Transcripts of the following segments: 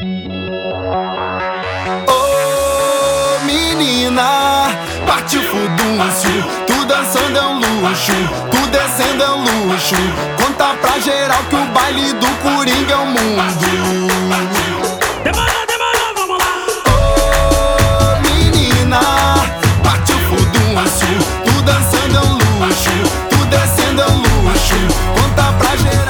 Ô menina, partiu fudúncio. Tu dançando é um luxo, tu descendo é um luxo. Conta pra geral que o baile do Coringa é o mundo. Demorou, demorou, vamos lá. Ô menina, partiu fudúncio. Tu dançando é um luxo, tu descendo é um luxo. Conta pra geral,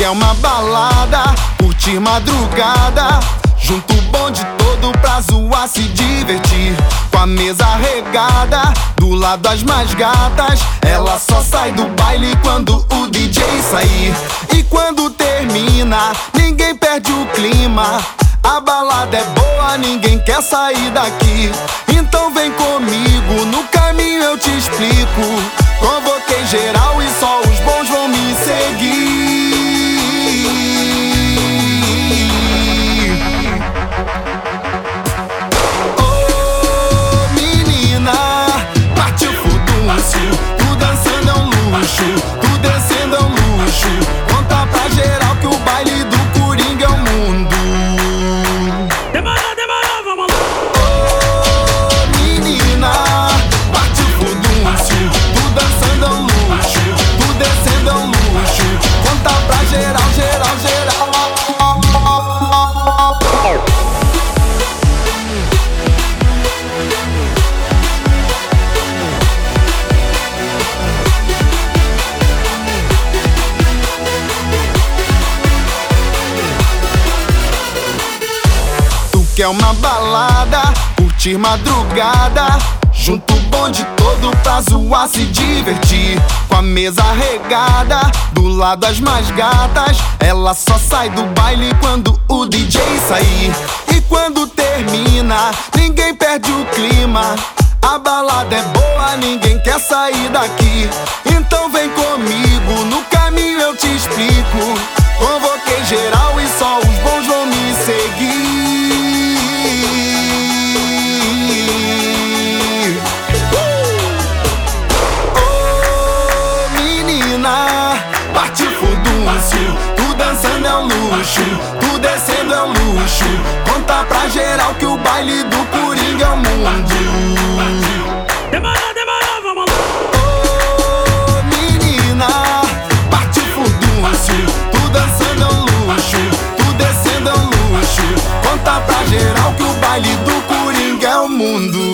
quer uma balada, curtir madrugada. Junto o bonde todo pra zoar, se divertir. Com a mesa regada, do lado as mais gatas. Ela só sai do baile quando o DJ sair. E quando termina, ninguém perde o clima. A balada é boa, ninguém quer sair daqui. Então vem comigo, no caminho eu te explico. Um quer uma balada, curtir madrugada. Junto o bonde todo pra zoar, se divertir. Com a mesa regada, do lado as mais gatas. Ela só sai do baile quando o DJ sair. E quando termina, ninguém perde o clima. A balada é boa, ninguém quer sair daqui. Então vem luxo, tu descendo é um luxo. Conta pra geral que o baile do Coringa é o mundo. Demorou, demorou, vamos lá. Ô menina, partiu fudúncio. Tu dançando é um luxo, tu descendo é um luxo. Conta pra geral que o baile do Coringa é o mundo.